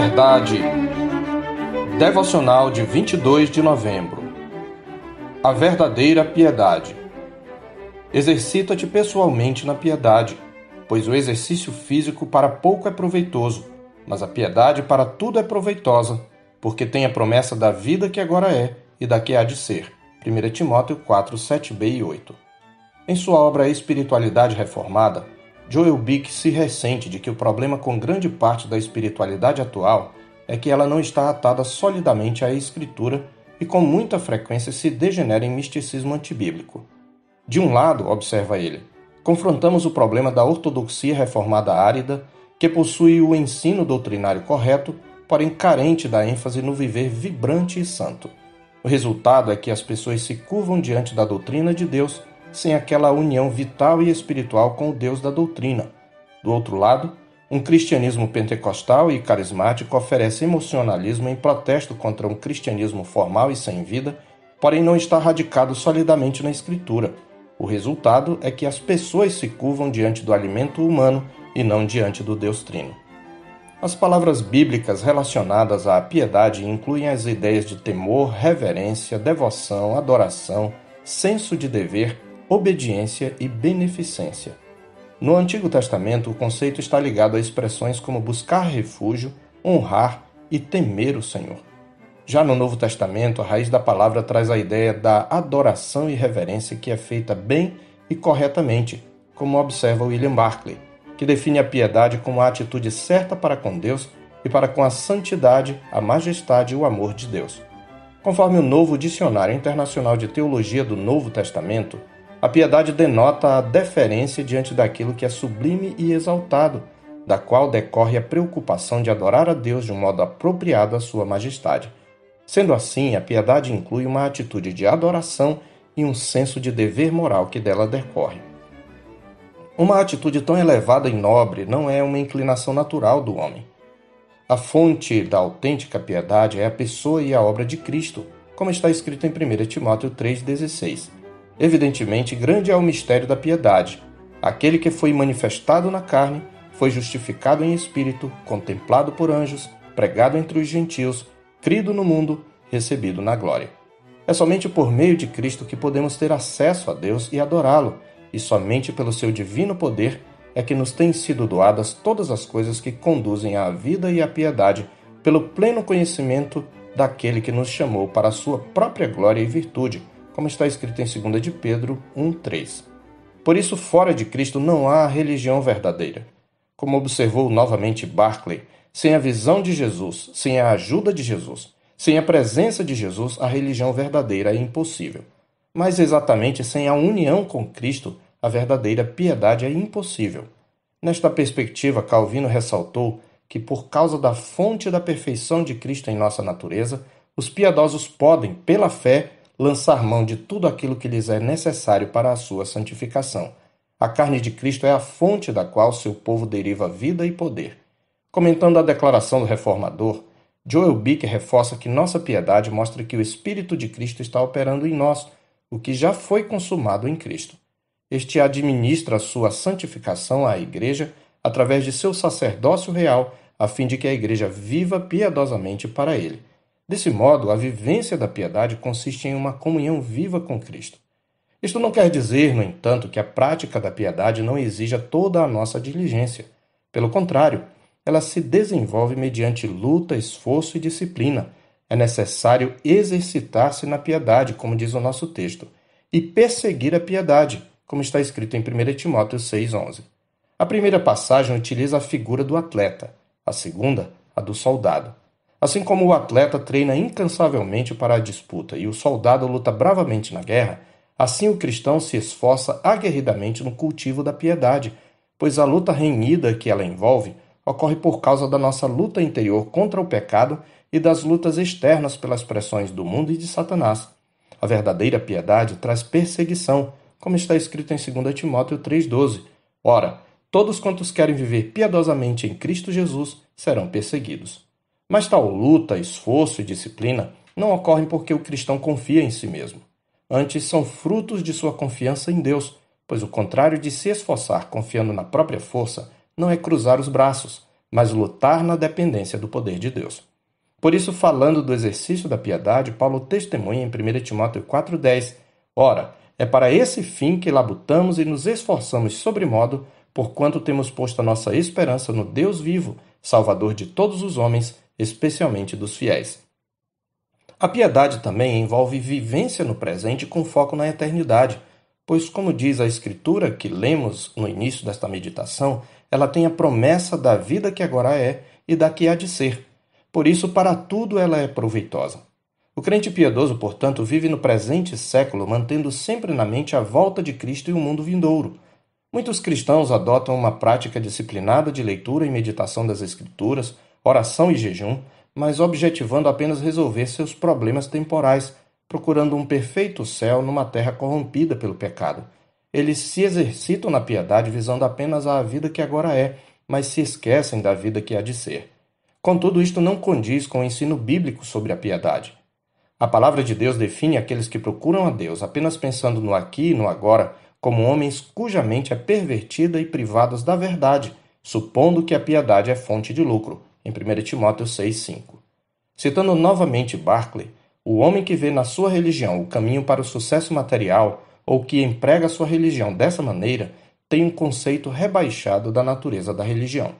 Verdade. Devocional de 22 de novembro. A verdadeira piedade. Exercita-te pessoalmente na piedade, pois o exercício físico para pouco é proveitoso, mas a piedade para tudo é proveitosa, porque tem a promessa da vida que agora é e da que há de ser. 1 Timóteo 4, 7b e 8. Em sua obra Espiritualidade Reformada, Joel Bick se ressente de que o problema com grande parte da espiritualidade atual é que ela não está atada solidamente à Escritura e com muita frequência se degenera em misticismo antibíblico. De um lado, observa ele, confrontamos o problema da ortodoxia reformada árida, que possui o ensino doutrinário correto, porém carente da ênfase no viver vibrante e santo. O resultado é que as pessoas se curvam diante da doutrina de Deus sem aquela união vital e espiritual com o Deus da doutrina. Do outro lado, um cristianismo pentecostal e carismático oferece emocionalismo em protesto contra um cristianismo formal e sem vida, porém não está radicado solidamente na Escritura. O resultado é que as pessoas se curvam diante do alimento humano e não diante do Deus Trino. As palavras bíblicas relacionadas à piedade incluem as ideias de temor, reverência, devoção, adoração, senso de dever, obediência e beneficência. No Antigo Testamento, o conceito está ligado a expressões como buscar refúgio, honrar e temer o Senhor. Já no Novo Testamento, a raiz da palavra traz a ideia da adoração e reverência que é feita bem e corretamente, como observa William Barclay, que define a piedade como a atitude certa para com Deus e para com a santidade, a majestade e o amor de Deus. Conforme o novo Dicionário Internacional de Teologia do Novo Testamento, a piedade denota a deferência diante daquilo que é sublime e exaltado, da qual decorre a preocupação de adorar a Deus de um modo apropriado à sua majestade. Sendo assim, a piedade inclui uma atitude de adoração e um senso de dever moral que dela decorre. Uma atitude tão elevada e nobre não é uma inclinação natural do homem. A fonte da autêntica piedade é a pessoa e a obra de Cristo, como está escrito em 1 Timóteo 3,16. Evidentemente, grande é o mistério da piedade. Aquele que foi manifestado na carne, foi justificado em espírito, contemplado por anjos, pregado entre os gentios, crido no mundo, recebido na glória. É somente por meio de Cristo que podemos ter acesso a Deus e adorá-lo, e somente pelo seu divino poder é que nos têm sido doadas todas as coisas que conduzem à vida e à piedade, pelo pleno conhecimento daquele que nos chamou para a sua própria glória e virtude como está escrito em 2 de Pedro 1:3. Por isso, fora de Cristo não há religião verdadeira. Como observou novamente Barclay, sem a visão de Jesus, sem a ajuda de Jesus, sem a presença de Jesus, a religião verdadeira é impossível. Mas exatamente sem a união com Cristo, a verdadeira piedade é impossível. Nesta perspectiva, Calvino ressaltou que, por causa da fonte da perfeição de Cristo em nossa natureza, os piedosos podem, pela fé, lançar mão de tudo aquilo que lhes é necessário para a sua santificação. A carne de Cristo é a fonte da qual seu povo deriva vida e poder. Comentando a declaração do reformador, Joel Bick reforça que nossa piedade mostra que o Espírito de Cristo está operando em nós, o que já foi consumado em Cristo. Este administra a sua santificação à Igreja através de seu sacerdócio real, a fim de que a Igreja viva piedosamente para ele. Desse modo, a vivência da piedade consiste em uma comunhão viva com Cristo. Isto não quer dizer, no entanto, que a prática da piedade não exija toda a nossa diligência. Pelo contrário, ela se desenvolve mediante luta, esforço e disciplina. É necessário exercitar-se na piedade, como diz o nosso texto, e perseguir a piedade, como está escrito em 1 Timóteo 6,11. A primeira passagem utiliza a figura do atleta, a segunda, a do soldado. Assim como o atleta treina incansavelmente para a disputa e o soldado luta bravamente na guerra, assim o cristão se esforça aguerridamente no cultivo da piedade, pois a luta renhida que ela envolve ocorre por causa da nossa luta interior contra o pecado e das lutas externas pelas pressões do mundo e de Satanás. A verdadeira piedade traz perseguição, como está escrito em 2 Timóteo 3,12. Ora, todos quantos querem viver piedosamente em Cristo Jesus serão perseguidos. Mas tal luta, esforço e disciplina não ocorrem porque o cristão confia em si mesmo. Antes, são frutos de sua confiança em Deus, pois o contrário de se esforçar confiando na própria força não é cruzar os braços, mas lutar na dependência do poder de Deus. Por isso, falando do exercício da piedade, Paulo testemunha em 1 Timóteo 4,10: Ora, é para esse fim que labutamos e nos esforçamos sobremodo, porquanto temos posto a nossa esperança no Deus vivo, Salvador de todos os homens, especialmente dos fiéis. A piedade também envolve vivência no presente com foco na eternidade, pois, como diz a Escritura que lemos no início desta meditação, ela tem a promessa da vida que agora é e da que há de ser. Por isso, para tudo ela é proveitosa. O crente piedoso, portanto, vive no presente século, mantendo sempre na mente a volta de Cristo e o mundo vindouro. Muitos cristãos adotam uma prática disciplinada de leitura e meditação das Escrituras, oração e jejum, mas objetivando apenas resolver seus problemas temporais, procurando um perfeito céu numa terra corrompida pelo pecado. Eles se exercitam na piedade visando apenas a vida que agora é, mas se esquecem da vida que há de ser. Contudo, isto não condiz com o ensino bíblico sobre a piedade. A palavra de Deus define aqueles que procuram a Deus apenas pensando no aqui e no agora como homens cuja mente é pervertida e privados da verdade, supondo que a piedade é fonte de lucro, em 1 Timóteo 6,5. Citando novamente Barclay, o homem que vê na sua religião o caminho para o sucesso material ou que emprega sua religião dessa maneira tem um conceito rebaixado da natureza da religião.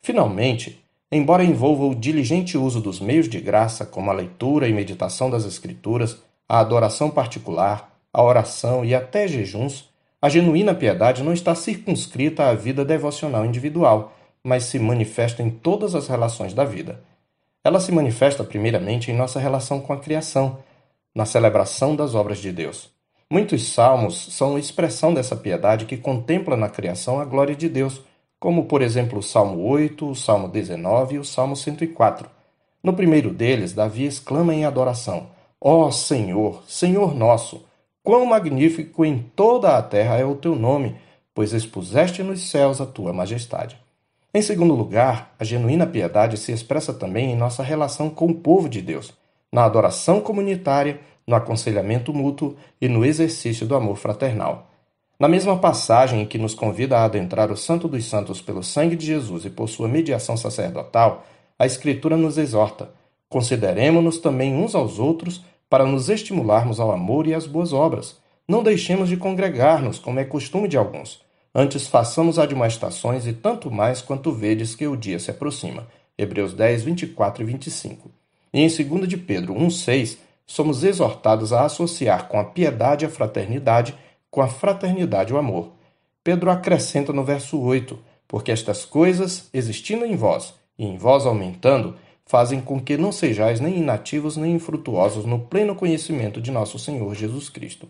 Finalmente, embora envolva o diligente uso dos meios de graça, como a leitura e meditação das Escrituras, a adoração particular, a oração e até jejuns, a genuína piedade não está circunscrita à vida devocional individual, mas se manifesta em todas as relações da vida. Ela se manifesta primeiramente em nossa relação com a criação, na celebração das obras de Deus. Muitos salmos são expressão dessa piedade que contempla na criação a glória de Deus, como por exemplo o Salmo 8, o Salmo 19 e o Salmo 104. No primeiro deles, Davi exclama em adoração: Ó oh, Senhor, Senhor nosso, quão magnífico em toda a terra é o teu nome, pois expuseste nos céus a tua majestade. Em segundo lugar, a genuína piedade se expressa também em nossa relação com o povo de Deus, na adoração comunitária, no aconselhamento mútuo e no exercício do amor fraternal. Na mesma passagem em que nos convida a adentrar o Santo dos Santos pelo sangue de Jesus e por sua mediação sacerdotal, a Escritura nos exorta: consideremos-nos também uns aos outros para nos estimularmos ao amor e às boas obras. Não deixemos de congregar-nos, como é costume de alguns Antes façamos admoestações e tanto mais quanto vedes que o dia se aproxima. Hebreus 10, 24 e 25. E em 2 de Pedro 1, 6, somos exortados a associar com a piedade a fraternidade, com a fraternidade o amor. Pedro acrescenta no verso 8, porque estas coisas, existindo em vós, e em vós aumentando, fazem com que não sejais nem inativos nem infrutuosos no pleno conhecimento de nosso Senhor Jesus Cristo.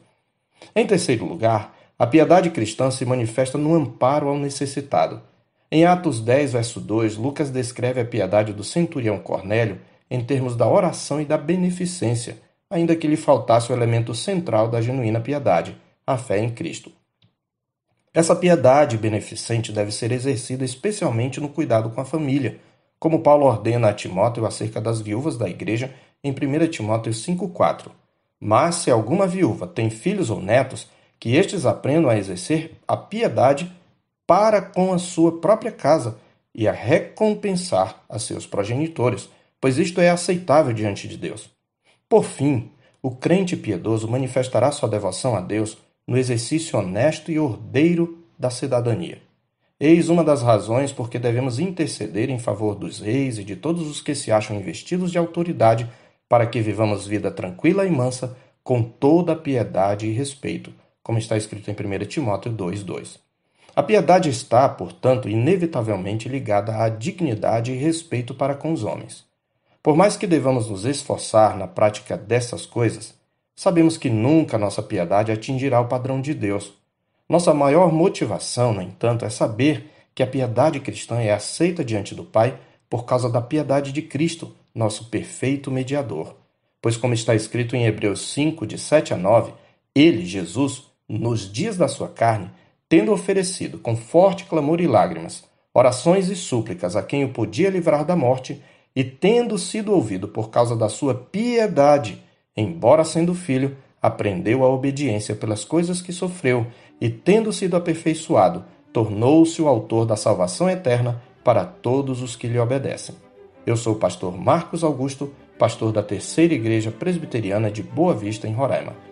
Em terceiro lugar, a piedade cristã se manifesta no amparo ao necessitado. Em Atos 10, verso 2, Lucas descreve a piedade do centurião Cornélio em termos da oração e da beneficência, ainda que lhe faltasse o elemento central da genuína piedade, a fé em Cristo. Essa piedade beneficente deve ser exercida especialmente no cuidado com a família, como Paulo ordena a Timóteo acerca das viúvas da igreja em 1 Timóteo 5,4. Mas se alguma viúva tem filhos ou netos, que estes aprendam a exercer a piedade para com a sua própria casa e a recompensar a seus progenitores, pois isto é aceitável diante de Deus. Por fim, o crente piedoso manifestará sua devoção a Deus no exercício honesto e ordeiro da cidadania. Eis uma das razões por que devemos interceder em favor dos reis e de todos os que se acham investidos de autoridade, para que vivamos vida tranquila e mansa, com toda piedade e respeito, como está escrito em 1 Timóteo 2,2. A piedade está, portanto, inevitavelmente ligada à dignidade e respeito para com os homens. Por mais que devamos nos esforçar na prática dessas coisas, sabemos que nunca nossa piedade atingirá o padrão de Deus. Nossa maior motivação, no entanto, é saber que a piedade cristã é aceita diante do Pai por causa da piedade de Cristo, nosso perfeito mediador. Pois, como está escrito em Hebreus 5, de 7 a 9, ele, Jesus, nos dias da sua carne, tendo oferecido com forte clamor e lágrimas, orações e súplicas a quem o podia livrar da morte, e tendo sido ouvido por causa da sua piedade, embora sendo filho, aprendeu a obediência pelas coisas que sofreu, e tendo sido aperfeiçoado, tornou-se o autor da salvação eterna para todos os que lhe obedecem. Eu sou o pastor Marcos Augusto, pastor da Terceira Igreja Presbiteriana de Boa Vista, em Roraima.